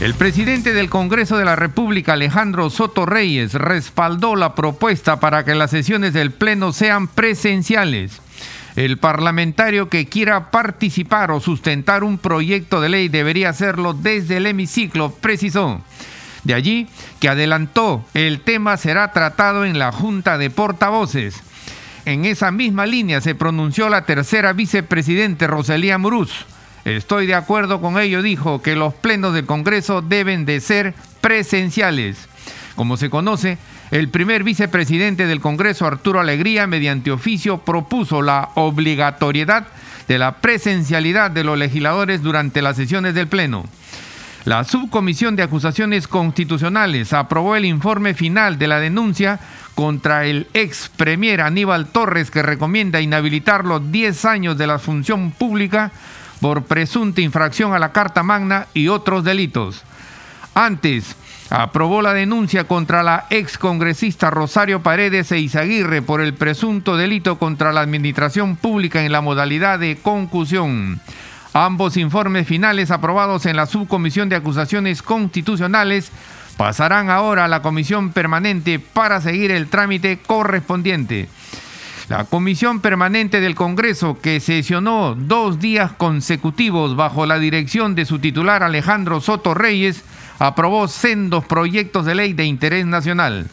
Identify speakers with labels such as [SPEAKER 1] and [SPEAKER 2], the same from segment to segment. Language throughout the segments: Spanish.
[SPEAKER 1] El presidente del Congreso de la República, Alejandro Soto Reyes, respaldó la propuesta para que las sesiones del Pleno sean presenciales. El parlamentario que quiera participar o sustentar un proyecto de ley debería hacerlo desde el hemiciclo, precisó. De allí que adelantó, el tema será tratado en la Junta de Portavoces. En esa misma línea se pronunció la tercera vicepresidente Rosalía Muruz Estoy de acuerdo con ello, dijo, que los plenos del Congreso deben de ser presenciales. Como se conoce, el primer vicepresidente del Congreso, Arturo Alegría, mediante oficio, propuso la obligatoriedad de la presencialidad de los legisladores durante las sesiones del Pleno. La Subcomisión de Acusaciones Constitucionales aprobó el informe final de la denuncia contra el ex premier Aníbal Torres que recomienda inhabilitar los 10 años de la función pública por presunta infracción a la Carta Magna y otros delitos. Antes, aprobó la denuncia contra la ex congresista Rosario Paredes e Izaguirre por el presunto delito contra la administración pública en la modalidad de concusión. Ambos informes finales aprobados en la Subcomisión de Acusaciones Constitucionales pasarán ahora a la Comisión Permanente para seguir el trámite correspondiente. La Comisión Permanente del Congreso, que sesionó dos días consecutivos bajo la dirección de su titular Alejandro Soto Reyes, aprobó sendos proyectos de ley de interés nacional.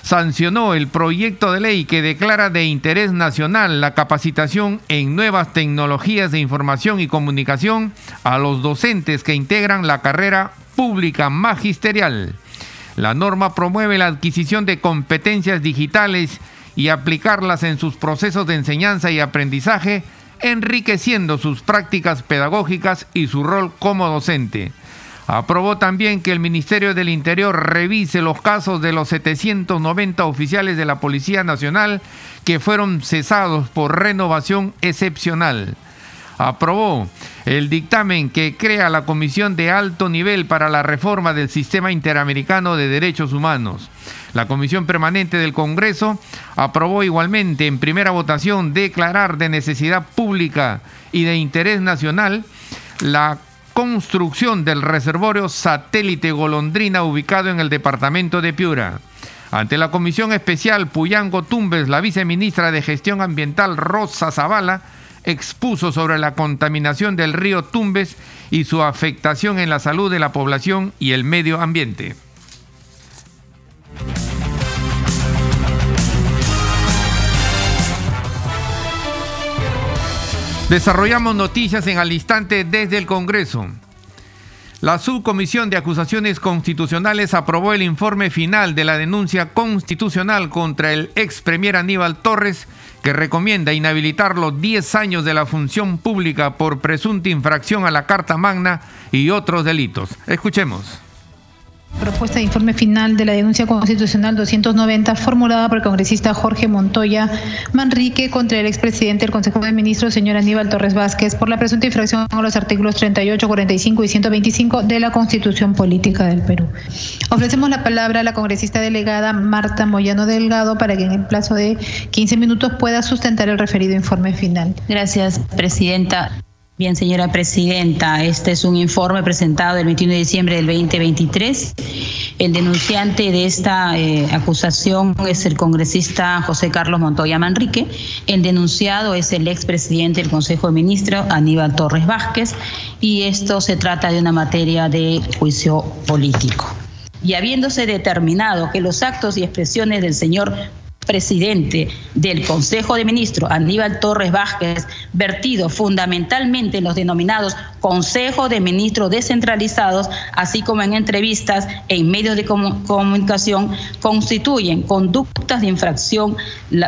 [SPEAKER 1] Sancionó el proyecto de ley que declara de interés nacional la capacitación en nuevas tecnologías de información y comunicación a los docentes que integran la carrera pública magisterial. La norma promueve la adquisición de competencias digitales y aplicarlas en sus procesos de enseñanza y aprendizaje, enriqueciendo sus prácticas pedagógicas y su rol como docente. Aprobó también que el Ministerio del Interior revise los casos de los 790 oficiales de la Policía Nacional que fueron cesados por renovación excepcional. Aprobó el dictamen que crea la Comisión de Alto Nivel para la Reforma del Sistema Interamericano de Derechos Humanos. La Comisión Permanente del Congreso aprobó igualmente en primera votación declarar de necesidad pública y de interés nacional la construcción del reservorio satélite Golondrina ubicado en el departamento de Piura. Ante la Comisión Especial Puyango Tumbes, la viceministra de Gestión Ambiental Rosa Zavala expuso sobre la contaminación del río Tumbes y su afectación en la salud de la población y el medio ambiente. Desarrollamos noticias en al instante desde el Congreso. La Subcomisión de Acusaciones Constitucionales aprobó el informe final de la denuncia constitucional contra el ex premier Aníbal Torres, que recomienda inhabilitar los 10 años de la función pública por presunta infracción a la Carta Magna y otros delitos. Escuchemos.
[SPEAKER 2] Propuesta de informe final de la denuncia constitucional 290 formulada por el congresista Jorge Montoya Manrique contra el expresidente del Consejo de Ministros, señor Aníbal Torres Vázquez, por la presunta infracción a los artículos 38, 45 y 125 de la Constitución Política del Perú. Ofrecemos la palabra a la congresista delegada Marta Moyano Delgado para que en el plazo de 15 minutos pueda sustentar el referido informe final.
[SPEAKER 3] Gracias, presidenta. Bien, señora presidenta, este es un informe presentado el 21 de diciembre del 2023. El denunciante de esta eh, acusación es el congresista José Carlos Montoya Manrique. El denunciado es el expresidente del Consejo de Ministros, Aníbal Torres Vázquez, y esto se trata de una materia de juicio político. Y habiéndose determinado que los actos y expresiones del señor presidente del Consejo de Ministros, Aníbal Torres Vázquez, vertido fundamentalmente en los denominados Consejo de Ministros descentralizados, así como en entrevistas en medios de comunicación, constituyen conductas de infracción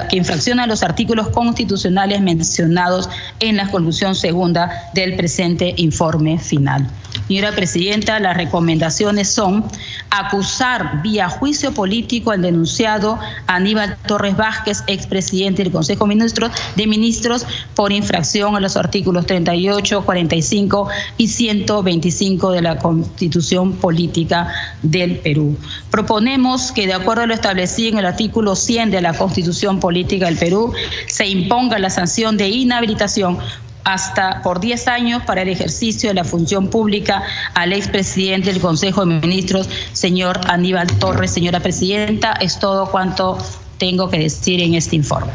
[SPEAKER 3] que infraccionan los artículos constitucionales mencionados en la conclusión segunda del presente informe final. Señora Presidenta, las recomendaciones son acusar vía juicio político al denunciado Aníbal Torres Vázquez, expresidente del Consejo de Ministros, por infracción a los artículos 38, 45 y 125 de la Constitución Política del Perú. Proponemos que, de acuerdo a lo establecido en el artículo 100 de la Constitución Política del Perú, se imponga la sanción de inhabilitación hasta por 10 años para el ejercicio de la función pública al expresidente del Consejo de Ministros, señor Aníbal Torres. Señora Presidenta, es todo cuanto tengo que decir en este informe.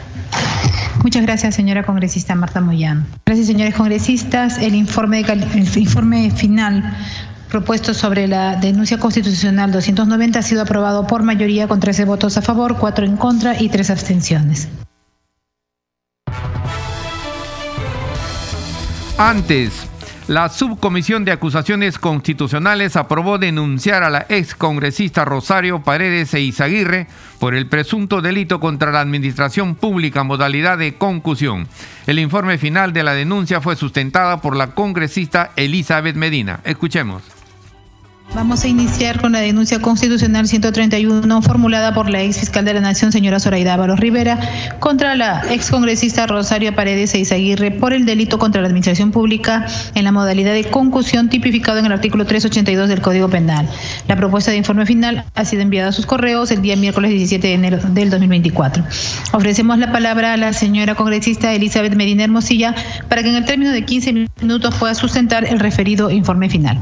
[SPEAKER 2] Muchas gracias, señora congresista Marta Moyano. Gracias, señores congresistas. El informe, el informe final propuesto sobre la denuncia constitucional 290 ha sido aprobado por mayoría con 13 votos a favor, 4 en contra y 3 abstenciones.
[SPEAKER 1] Antes, la Subcomisión de Acusaciones Constitucionales aprobó denunciar a la excongresista Rosario Paredes e Izaguirre por el presunto delito contra la administración pública modalidad de concusión. El informe final de la denuncia fue sustentada por la congresista Elizabeth Medina. Escuchemos.
[SPEAKER 2] Vamos a iniciar con la denuncia constitucional 131 formulada por la ex fiscal de la Nación, señora Zoraida Ábalos Rivera, contra la ex congresista Rosario Paredes e Izaguirre por el delito contra la administración pública en la modalidad de concusión tipificado en el artículo 382 del Código Penal. La propuesta de informe final ha sido enviada a sus correos el día miércoles 17 de enero del 2024. Ofrecemos la palabra a la señora congresista Elizabeth Medina Hermosilla para que en el término de 15 minutos pueda sustentar el referido informe final.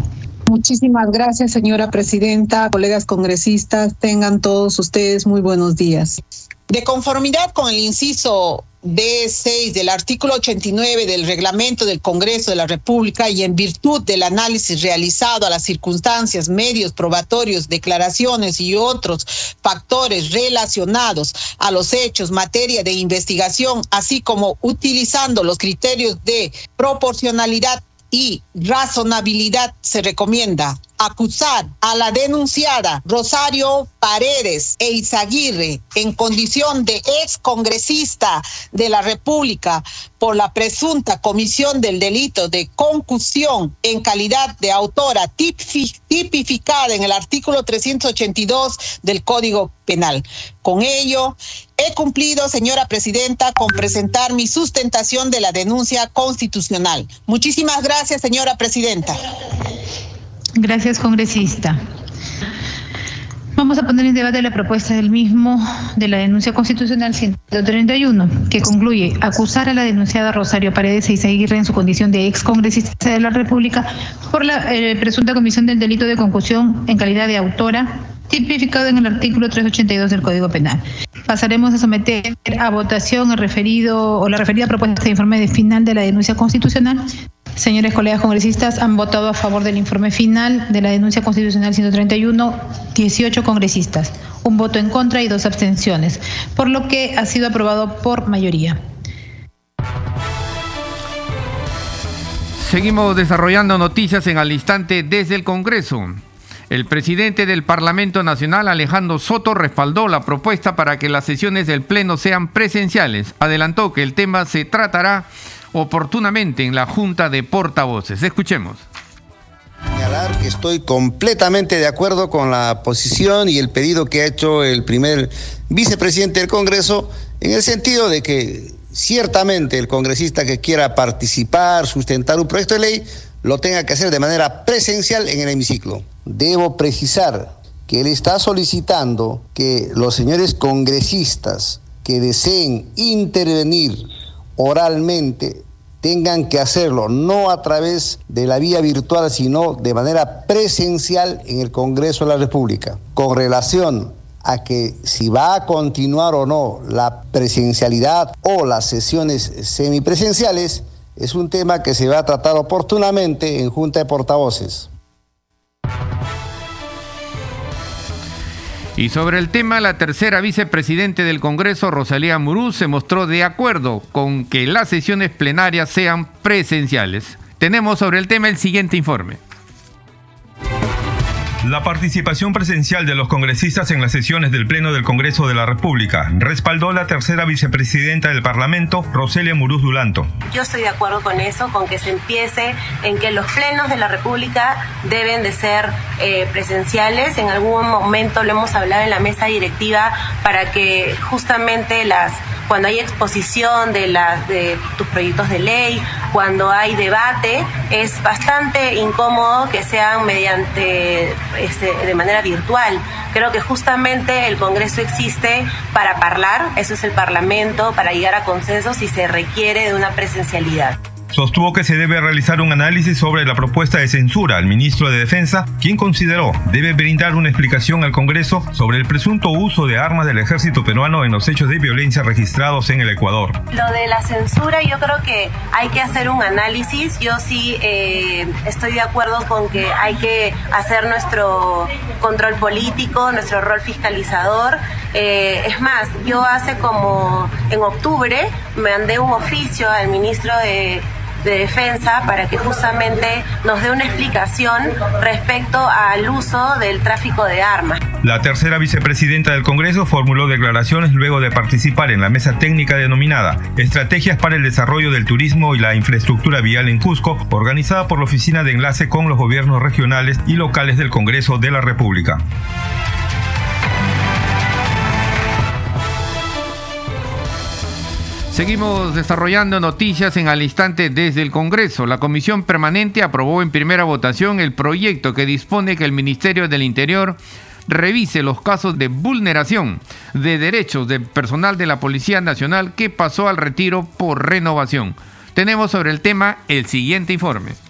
[SPEAKER 4] Muchísimas gracias, señora presidenta, colegas congresistas, tengan todos ustedes muy buenos días. De conformidad con el inciso B6 del artículo 89 del reglamento del Congreso de la República y en virtud del análisis realizado a las circunstancias, medios probatorios, declaraciones y otros factores relacionados a los hechos, materia de investigación, así como utilizando los criterios de proporcionalidad y razonabilidad se recomienda acusar a la denunciada Rosario Paredes e Izaguirre en condición de ex congresista de la República por la presunta comisión del delito de concusión en calidad de autora tipificada en el artículo 382 del Código Penal. Con ello, he cumplido, señora presidenta, con presentar mi sustentación de la denuncia constitucional. Muchísimas gracias, señora presidenta.
[SPEAKER 2] Gracias, congresista. Vamos a poner en debate la propuesta del mismo de la denuncia constitucional 131, que concluye acusar a la denunciada Rosario Paredes e Isaguirre en su condición de ex congresista de la República por la eh, presunta comisión del delito de concusión en calidad de autora, tipificado en el artículo 382 del Código Penal. Pasaremos a someter a votación el referido o la referida propuesta de informe final de la denuncia constitucional Señores colegas congresistas, han votado a favor del informe final de la denuncia constitucional 131, 18 congresistas, un voto en contra y dos abstenciones, por lo que ha sido aprobado por mayoría.
[SPEAKER 1] Seguimos desarrollando noticias en al instante desde el Congreso. El presidente del Parlamento Nacional, Alejandro Soto, respaldó la propuesta para que las sesiones del Pleno sean presenciales. Adelantó que el tema se tratará oportunamente en la Junta de Portavoces. Escuchemos.
[SPEAKER 5] Estoy completamente de acuerdo con la posición y el pedido que ha hecho el primer vicepresidente del Congreso en el sentido de que ciertamente el congresista que quiera participar, sustentar un proyecto de ley, lo tenga que hacer de manera presencial en el hemiciclo. Debo precisar que él está solicitando que los señores congresistas que deseen intervenir oralmente tengan que hacerlo, no a través de la vía virtual, sino de manera presencial en el Congreso de la República. Con relación a que si va a continuar o no la presencialidad o las sesiones semipresenciales, es un tema que se va a tratar oportunamente en Junta de Portavoces.
[SPEAKER 1] Y sobre el tema, la tercera vicepresidente del Congreso, Rosalía Murú, se mostró de acuerdo con que las sesiones plenarias sean presenciales. Tenemos sobre el tema el siguiente informe.
[SPEAKER 6] La participación presencial de los congresistas en las sesiones del Pleno del Congreso de la República respaldó la tercera vicepresidenta del Parlamento, Roselia Muruz Dulanto.
[SPEAKER 7] Yo estoy de acuerdo con eso, con que se empiece en que los plenos de la República deben de ser eh, presenciales. En algún momento lo hemos hablado en la mesa directiva para que justamente las cuando hay exposición de, de tus proyectos de ley, cuando hay debate, es bastante incómodo que sean mediante, este, de manera virtual. Creo que justamente el Congreso existe para hablar, eso es el Parlamento, para llegar a consensos y se requiere de una presencialidad
[SPEAKER 6] sostuvo que se debe realizar un análisis sobre la propuesta de censura al ministro de Defensa, quien consideró debe brindar una explicación al Congreso sobre el presunto uso de armas del ejército peruano en los hechos de violencia registrados en el Ecuador.
[SPEAKER 7] Lo de la censura yo creo que hay que hacer un análisis. Yo sí eh, estoy de acuerdo con que hay que hacer nuestro control político, nuestro rol fiscalizador. Eh, es más, yo hace como en octubre mandé un oficio al ministro de de Defensa para que justamente nos dé una explicación respecto al uso del tráfico de armas.
[SPEAKER 6] La tercera vicepresidenta del Congreso formuló declaraciones luego de participar en la mesa técnica denominada Estrategias para el Desarrollo del Turismo y la Infraestructura Vial en Cusco, organizada por la Oficina de Enlace con los Gobiernos Regionales y Locales del Congreso de la República.
[SPEAKER 1] Seguimos desarrollando noticias en al instante desde el Congreso. La Comisión Permanente aprobó en primera votación el proyecto que dispone que el Ministerio del Interior revise los casos de vulneración de derechos del personal de la Policía Nacional que pasó al retiro por renovación. Tenemos sobre el tema el siguiente informe.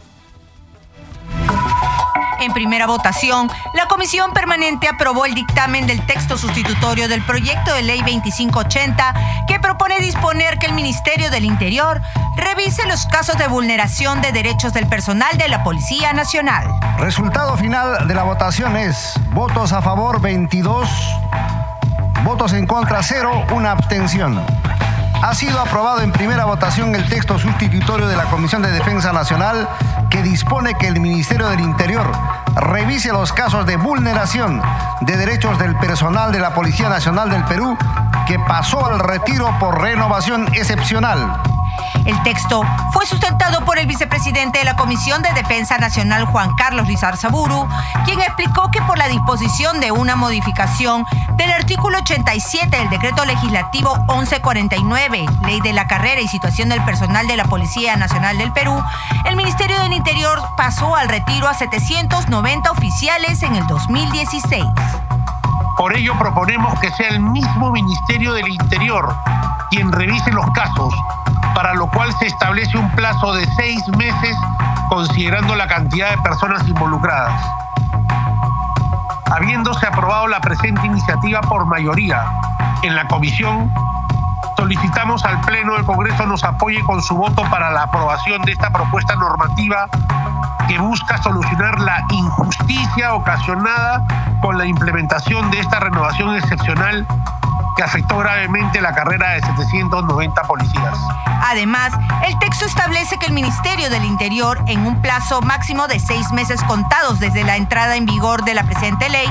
[SPEAKER 8] En primera votación, la Comisión Permanente aprobó el dictamen del texto sustitutorio del proyecto de ley 2580 que propone disponer que el Ministerio del Interior revise los casos de vulneración de derechos del personal de la Policía Nacional.
[SPEAKER 5] Resultado final de la votación es votos a favor 22, votos en contra 0, una abstención. Ha sido aprobado en primera votación el texto sustitutorio de la Comisión de Defensa Nacional que dispone que el Ministerio del Interior revise los casos de vulneración de derechos del personal de la Policía Nacional del Perú que pasó al retiro por renovación excepcional.
[SPEAKER 8] El texto fue sustentado por el vicepresidente de la Comisión de Defensa Nacional, Juan Carlos Rizar Saburu, quien explicó que por la disposición de una modificación del artículo 87 del decreto legislativo 1149, Ley de la Carrera y Situación del Personal de la Policía Nacional del Perú, el Ministerio del Interior pasó al retiro a 790 oficiales en el 2016.
[SPEAKER 9] Por ello proponemos que sea el mismo Ministerio del Interior quien revise los casos para lo cual se establece un plazo de seis meses considerando la cantidad de personas involucradas. Habiéndose aprobado la presente iniciativa por mayoría en la comisión, solicitamos al Pleno del Congreso nos apoye con su voto para la aprobación de esta propuesta normativa que busca solucionar la injusticia ocasionada con la implementación de esta renovación excepcional que afectó gravemente la carrera de 790 policías.
[SPEAKER 8] Además, el texto establece que el Ministerio del Interior, en un plazo máximo de seis meses contados desde la entrada en vigor de la presente ley,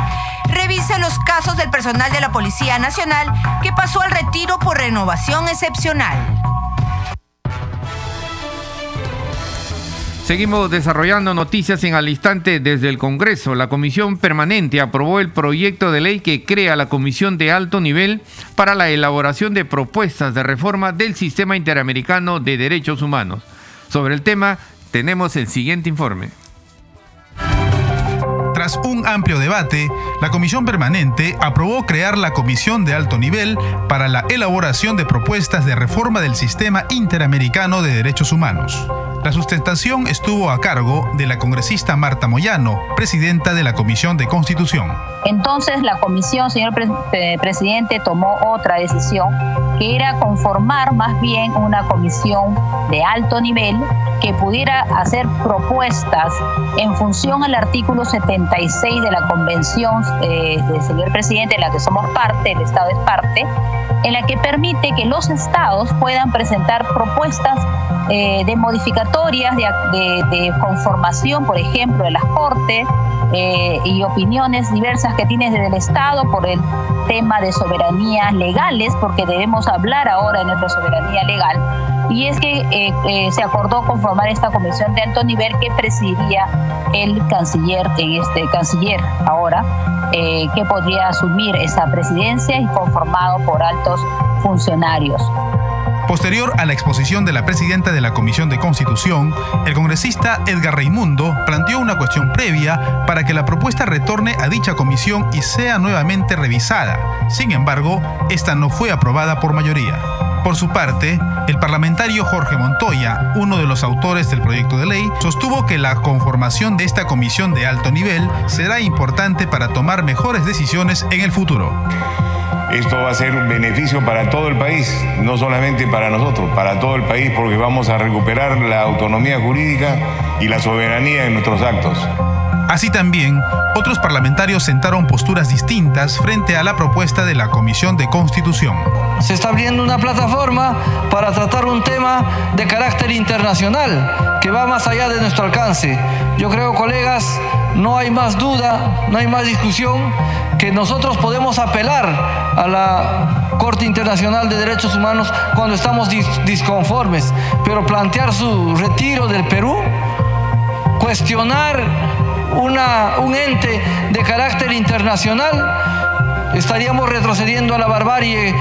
[SPEAKER 8] revise los casos del personal de la Policía Nacional que pasó al retiro por renovación excepcional.
[SPEAKER 1] Seguimos desarrollando noticias en al instante desde el Congreso. La Comisión Permanente aprobó el proyecto de ley que crea la Comisión de Alto Nivel para la elaboración de propuestas de reforma del Sistema Interamericano de Derechos Humanos. Sobre el tema tenemos el siguiente informe.
[SPEAKER 10] Tras un amplio debate, la Comisión Permanente aprobó crear la Comisión de Alto Nivel para la elaboración de propuestas de reforma del Sistema Interamericano de Derechos Humanos. La sustentación estuvo a cargo de la congresista Marta Moyano, presidenta de la Comisión de Constitución.
[SPEAKER 3] Entonces la comisión, señor presidente, tomó otra decisión que era conformar más bien una comisión de alto nivel que pudiera hacer propuestas en función al artículo 76 de la Convención eh, señor presidente, en la que somos parte, el Estado es parte, en la que permite que los estados puedan presentar propuestas eh, de modificatorias, de, conformación, por ejemplo, de las cortes eh, y opiniones diversas que tiene desde el Estado por el tema de soberanías legales, porque debemos hablar ahora de nuestra soberanía legal. Y es que eh, se acordó conformar esta comisión de alto nivel que presidiría el canciller, en este canciller ahora, que podría asumir esa presidencia y conformado por altos funcionarios.
[SPEAKER 10] Posterior a la exposición de la presidenta de la Comisión de Constitución, el congresista Edgar Raimundo planteó una cuestión previa para que la propuesta retorne a dicha comisión y sea nuevamente revisada. Sin embargo, esta no fue aprobada por mayoría. Por su parte, el parlamentario Jorge Montoya, uno de los autores del proyecto de ley, sostuvo que la conformación de esta comisión de alto nivel será importante para tomar mejores decisiones en el futuro.
[SPEAKER 11] Esto va a ser un beneficio para todo el país, no solamente para nosotros, para todo el país, porque vamos a recuperar la autonomía jurídica y la soberanía en nuestros actos.
[SPEAKER 10] Así también, otros parlamentarios sentaron posturas distintas frente a la propuesta de la Comisión de Constitución.
[SPEAKER 12] Se está abriendo una plataforma para tratar un tema de carácter internacional que va más allá de nuestro alcance. Yo creo, colegas, no hay más duda, no hay más discusión que nosotros podemos apelar a la Corte Internacional de Derechos Humanos cuando estamos disconformes, pero plantear su retiro del Perú, cuestionar una, un ente de carácter internacional, estaríamos retrocediendo a la barbarie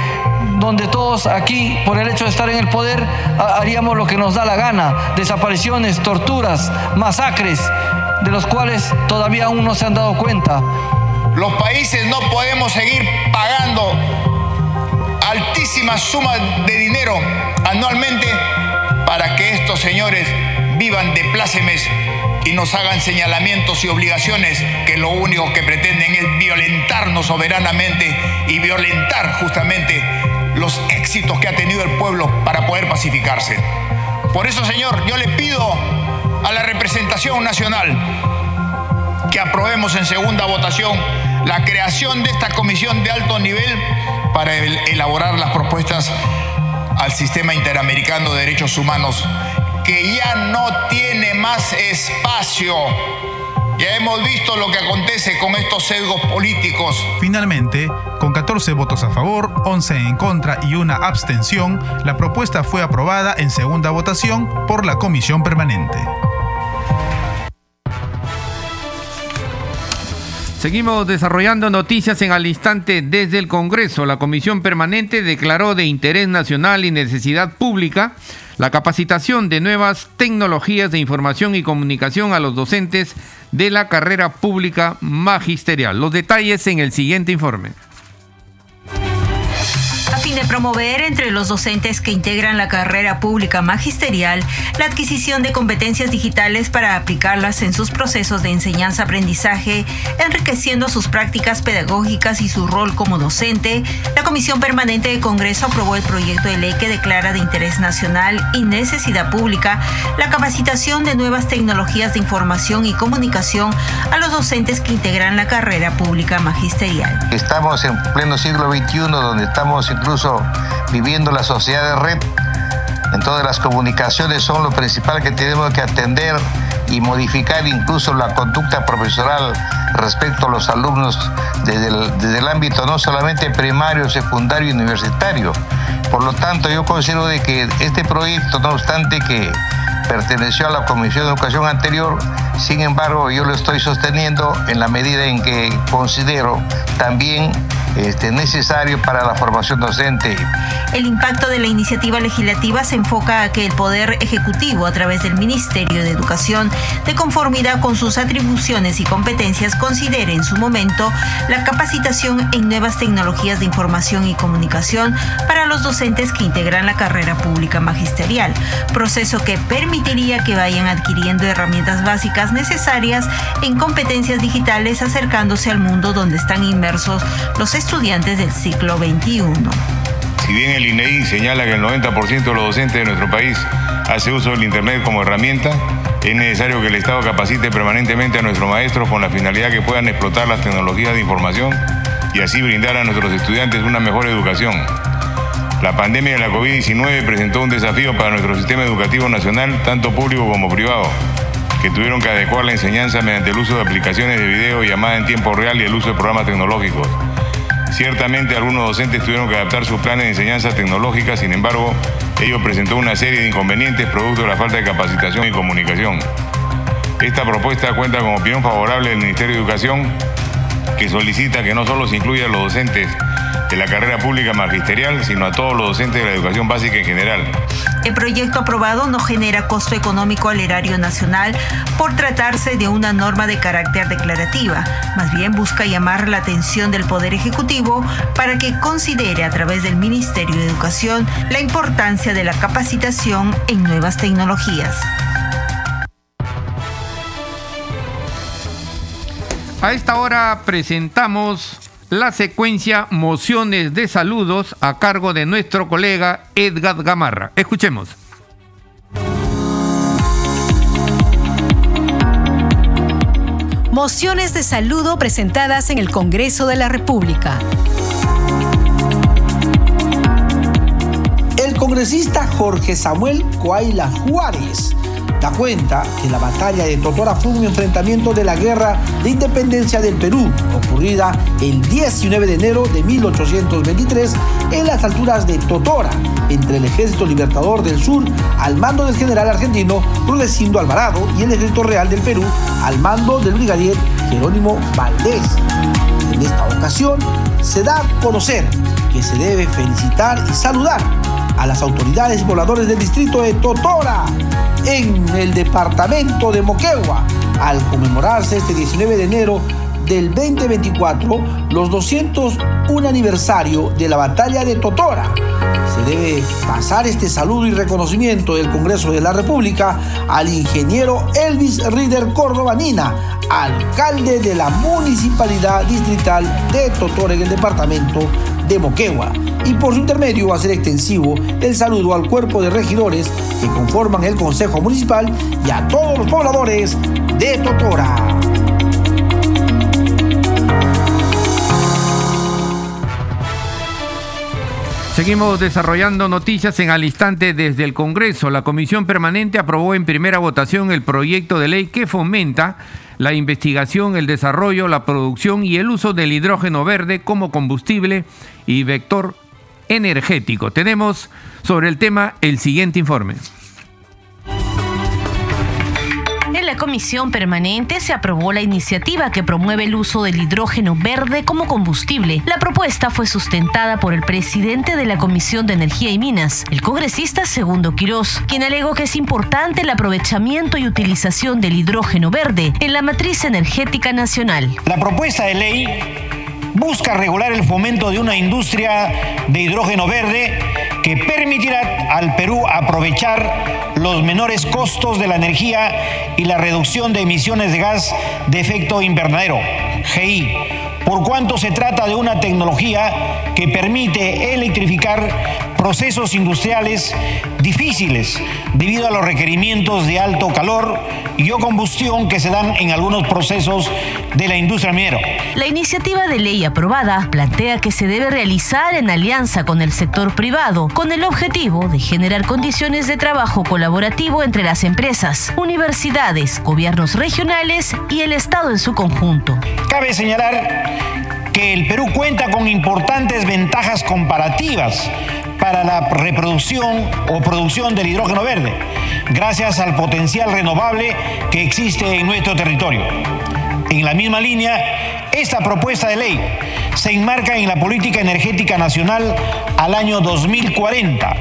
[SPEAKER 12] donde todos aquí, por el hecho de estar en el poder, haríamos lo que nos da la gana, desapariciones, torturas, masacres, de los cuales todavía aún no se han dado cuenta.
[SPEAKER 13] Los países no podemos seguir pagando altísimas sumas de dinero anualmente para que estos señores vivan de plácemes y nos hagan señalamientos y obligaciones que lo único que pretenden es violentarnos soberanamente y violentar justamente los éxitos que ha tenido el pueblo para poder pacificarse. Por eso, Señor, yo le pido a la representación nacional que aprobemos en segunda votación la creación de esta comisión de alto nivel para elaborar las propuestas al sistema interamericano de derechos humanos, que ya no tiene más espacio. Ya hemos visto lo que acontece con estos sesgos políticos.
[SPEAKER 10] Finalmente, con 14 votos a favor, 11 en contra y una abstención, la propuesta fue aprobada en segunda votación por la Comisión Permanente.
[SPEAKER 1] Seguimos desarrollando noticias en al instante desde el Congreso. La Comisión Permanente declaró de interés nacional y necesidad pública la capacitación de nuevas tecnologías de información y comunicación a los docentes de la carrera pública magisterial. Los detalles en el siguiente informe
[SPEAKER 14] de promover entre los docentes que integran la carrera pública magisterial la adquisición de competencias digitales para aplicarlas en sus procesos de enseñanza-aprendizaje, enriqueciendo sus prácticas pedagógicas y su rol como docente, la Comisión Permanente de Congreso aprobó el proyecto de ley que declara de interés nacional y necesidad pública la capacitación de nuevas tecnologías de información y comunicación a los docentes que integran la carrera pública magisterial.
[SPEAKER 15] Estamos en pleno siglo XXI donde estamos incluso viviendo la sociedad de red. Entonces las comunicaciones son lo principal que tenemos que atender y modificar incluso la conducta profesional respecto a los alumnos desde el, desde el ámbito no solamente primario, secundario y universitario. Por lo tanto, yo considero de que este proyecto, no obstante que perteneció a la Comisión de Educación anterior, sin embargo yo lo estoy sosteniendo en la medida en que considero también este, necesario para la formación docente.
[SPEAKER 14] El impacto de la iniciativa legislativa se enfoca a que el Poder Ejecutivo, a través del Ministerio de Educación, de conformidad con sus atribuciones y competencias, considere en su momento la capacitación en nuevas tecnologías de información y comunicación para los docentes que integran la carrera pública magisterial, proceso que permitiría que vayan adquiriendo herramientas básicas necesarias en competencias digitales acercándose al mundo donde están inmersos los estudiantes del siglo XXI.
[SPEAKER 11] Si bien el INEI señala que el 90% de los docentes de nuestro país hace uso del Internet como herramienta, es necesario que el Estado capacite permanentemente a nuestros maestros con la finalidad que puedan explotar las tecnologías de información y así brindar a nuestros estudiantes una mejor educación. La pandemia de la COVID-19 presentó un desafío para nuestro sistema educativo nacional, tanto público como privado, que tuvieron que adecuar la enseñanza mediante el uso de aplicaciones de video, llamada en tiempo real y el uso de programas tecnológicos. Ciertamente algunos docentes tuvieron que adaptar sus planes de enseñanza tecnológica, sin embargo, ello presentó una serie de inconvenientes producto de la falta de capacitación y comunicación. Esta propuesta cuenta con opinión favorable del Ministerio de Educación, que solicita que no solo se incluya a los docentes de la carrera pública magisterial, sino a todos los docentes de la educación básica en general.
[SPEAKER 14] El proyecto aprobado no genera costo económico al erario nacional por tratarse de una norma de carácter declarativa. Más bien busca llamar la atención del Poder Ejecutivo para que considere a través del Ministerio de Educación la importancia de la capacitación en nuevas tecnologías.
[SPEAKER 1] A esta hora presentamos la secuencia Mociones de Saludos a cargo de nuestro colega Edgar Gamarra. Escuchemos.
[SPEAKER 16] Mociones de saludo presentadas en el Congreso de la República.
[SPEAKER 17] El congresista Jorge Samuel Coaila Juárez da cuenta que la batalla de Totora fue un enfrentamiento de la guerra de independencia del Perú, ocurrida el 19 de enero de 1823 en las alturas de Totora, entre el Ejército Libertador del Sur al mando del general argentino Rudecindo Alvarado y el Ejército Real del Perú al mando del brigadier Jerónimo Valdés. En esta ocasión se da a conocer que se debe felicitar y saludar a las autoridades pobladores del distrito de Totora en el departamento de Moquegua al conmemorarse este 19 de enero del 2024 los 201 aniversario de la batalla de Totora. Se debe pasar este saludo y reconocimiento del Congreso de la República al ingeniero Elvis Rider Córdoba Nina, alcalde de la Municipalidad Distrital de Totora en el departamento de Moquegua y por su intermedio hacer extensivo el saludo al cuerpo de regidores que conforman el Consejo Municipal y a todos los pobladores de Totora.
[SPEAKER 1] Seguimos desarrollando noticias en al instante desde el Congreso. La Comisión Permanente aprobó en primera votación el proyecto de ley que fomenta la investigación, el desarrollo, la producción y el uso del hidrógeno verde como combustible y vector energético. Tenemos sobre el tema el siguiente informe.
[SPEAKER 18] En la comisión permanente se aprobó la iniciativa que promueve el uso del hidrógeno verde como combustible. La propuesta fue sustentada por el presidente de la Comisión de Energía y Minas, el congresista Segundo Quirós, quien alegó que es importante el aprovechamiento y utilización del hidrógeno verde en la matriz energética nacional.
[SPEAKER 19] La propuesta de ley busca regular el fomento de una industria de hidrógeno verde que permitirá al Perú aprovechar los menores costos de la energía y la reducción de emisiones de gas de efecto invernadero, GI, por cuanto se trata de una tecnología que permite electrificar procesos industriales difíciles debido a los requerimientos de alto calor y o combustión que se dan en algunos procesos de la industria minera.
[SPEAKER 18] La iniciativa de ley aprobada plantea que se debe realizar en alianza con el sector privado, con el objetivo de generar condiciones de trabajo colaborativo entre las empresas, universidades, gobiernos regionales y el Estado en su conjunto.
[SPEAKER 19] Cabe señalar que el Perú cuenta con importantes ventajas comparativas para la reproducción o producción del hidrógeno verde, gracias al potencial renovable que existe en nuestro territorio. En la misma línea, esta propuesta de ley se enmarca en la política energética nacional al año 2040,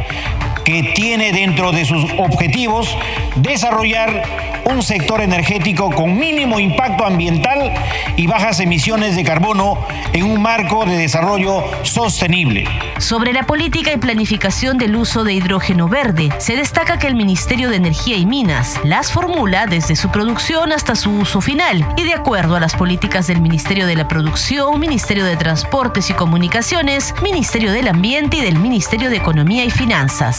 [SPEAKER 19] que tiene dentro de sus objetivos desarrollar un sector energético con mínimo impacto ambiental y bajas emisiones de carbono en un marco de desarrollo sostenible.
[SPEAKER 18] Sobre la política y planificación del uso de hidrógeno verde, se destaca que el Ministerio de Energía y Minas las formula desde su producción hasta su uso final y de acuerdo a las políticas del Ministerio de la Producción, Ministerio de Transportes y Comunicaciones, Ministerio del Ambiente y del Ministerio de Economía y Finanzas.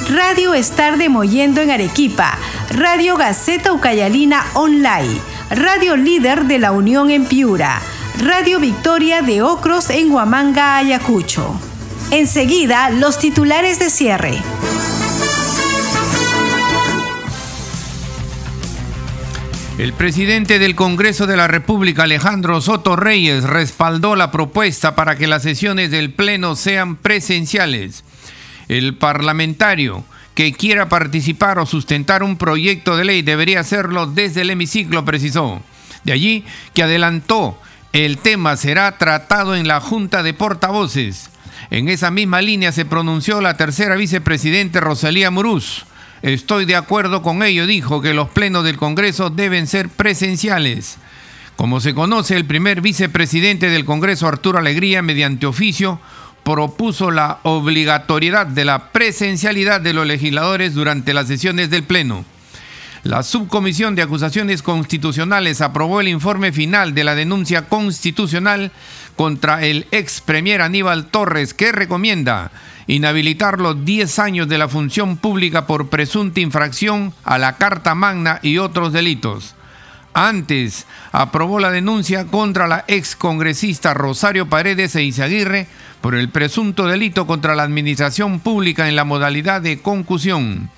[SPEAKER 16] Radio Estar de Moyendo en Arequipa, Radio Gaceta Ucayalina Online, Radio Líder de la Unión en Piura, Radio Victoria de Ocros en Huamanga, Ayacucho. Enseguida, los titulares de cierre.
[SPEAKER 1] El presidente del Congreso de la República, Alejandro Soto Reyes, respaldó la propuesta para que las sesiones del Pleno sean presenciales. El parlamentario que quiera participar o sustentar un proyecto de ley debería hacerlo desde el hemiciclo, precisó. De allí que adelantó, el tema será tratado en la Junta de Portavoces. En esa misma línea se pronunció la tercera vicepresidente Rosalía Muruz. Estoy de acuerdo con ello, dijo que los plenos del Congreso deben ser presenciales. Como se conoce, el primer vicepresidente del Congreso, Arturo Alegría, mediante oficio, propuso la obligatoriedad de la presencialidad de los legisladores durante las sesiones del Pleno. La Subcomisión de Acusaciones Constitucionales aprobó el informe final de la denuncia constitucional contra el ex premier Aníbal Torres que recomienda inhabilitar los 10 años de la función pública por presunta infracción a la Carta Magna y otros delitos. Antes, aprobó la denuncia contra la ex congresista Rosario Paredes e Izaguirre por el presunto delito contra la administración pública en la modalidad de concusión.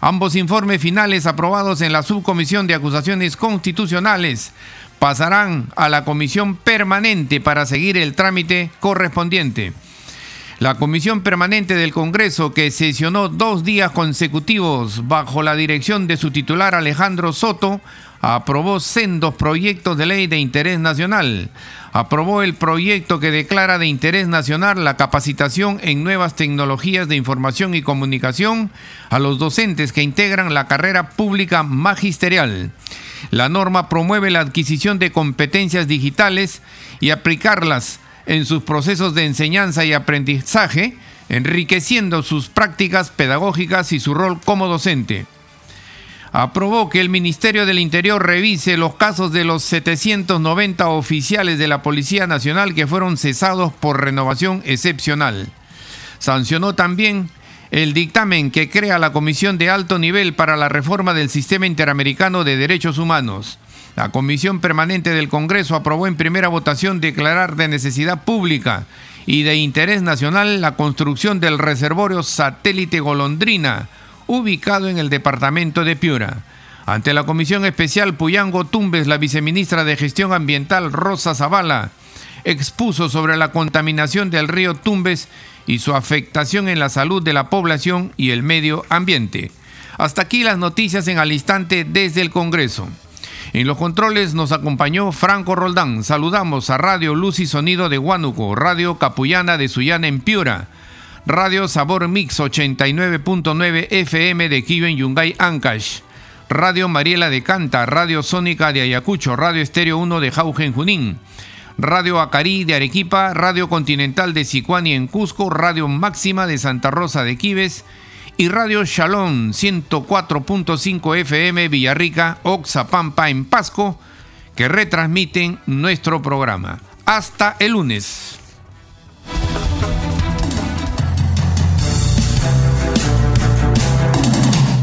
[SPEAKER 1] Ambos informes finales aprobados en la Subcomisión de Acusaciones Constitucionales pasarán a la Comisión Permanente para seguir el trámite correspondiente. La Comisión Permanente del Congreso, que sesionó dos días consecutivos bajo la dirección de su titular Alejandro Soto, aprobó sendos proyectos de ley de interés nacional. Aprobó el proyecto que declara de interés nacional la capacitación en nuevas tecnologías de información y comunicación a los docentes que integran la carrera pública magisterial. La norma promueve la adquisición de competencias digitales y aplicarlas en sus procesos de enseñanza y aprendizaje, enriqueciendo sus prácticas pedagógicas y su rol como docente aprobó que el Ministerio del Interior revise los casos de los 790 oficiales de la Policía Nacional que fueron cesados por renovación excepcional. Sancionó también el dictamen que crea la Comisión de Alto Nivel para la Reforma del Sistema Interamericano de Derechos Humanos. La Comisión Permanente del Congreso aprobó en primera votación declarar de necesidad pública y de interés nacional la construcción del reservorio satélite Golondrina, ubicado en el departamento de Piura. Ante la Comisión Especial Puyango Tumbes, la viceministra de Gestión Ambiental Rosa Zavala expuso sobre la contaminación del río Tumbes y su afectación en la salud de la población y el medio ambiente. Hasta aquí las noticias en al instante desde el Congreso. En los controles nos acompañó Franco Roldán. Saludamos a Radio Luz y Sonido de Huánuco, Radio Capullana de Sullana en Piura, Radio Sabor Mix 89.9 FM de Kiven Yungay Ancash. Radio Mariela de Canta, Radio Sónica de Ayacucho, Radio Estéreo 1 de Jaugen Junín. Radio Acarí de Arequipa, Radio Continental de Sicuani en Cusco, Radio Máxima de Santa Rosa de Quives y Radio Shalom 104.5 FM Villarrica, Oxapampa en Pasco, que retransmiten nuestro programa. Hasta el lunes.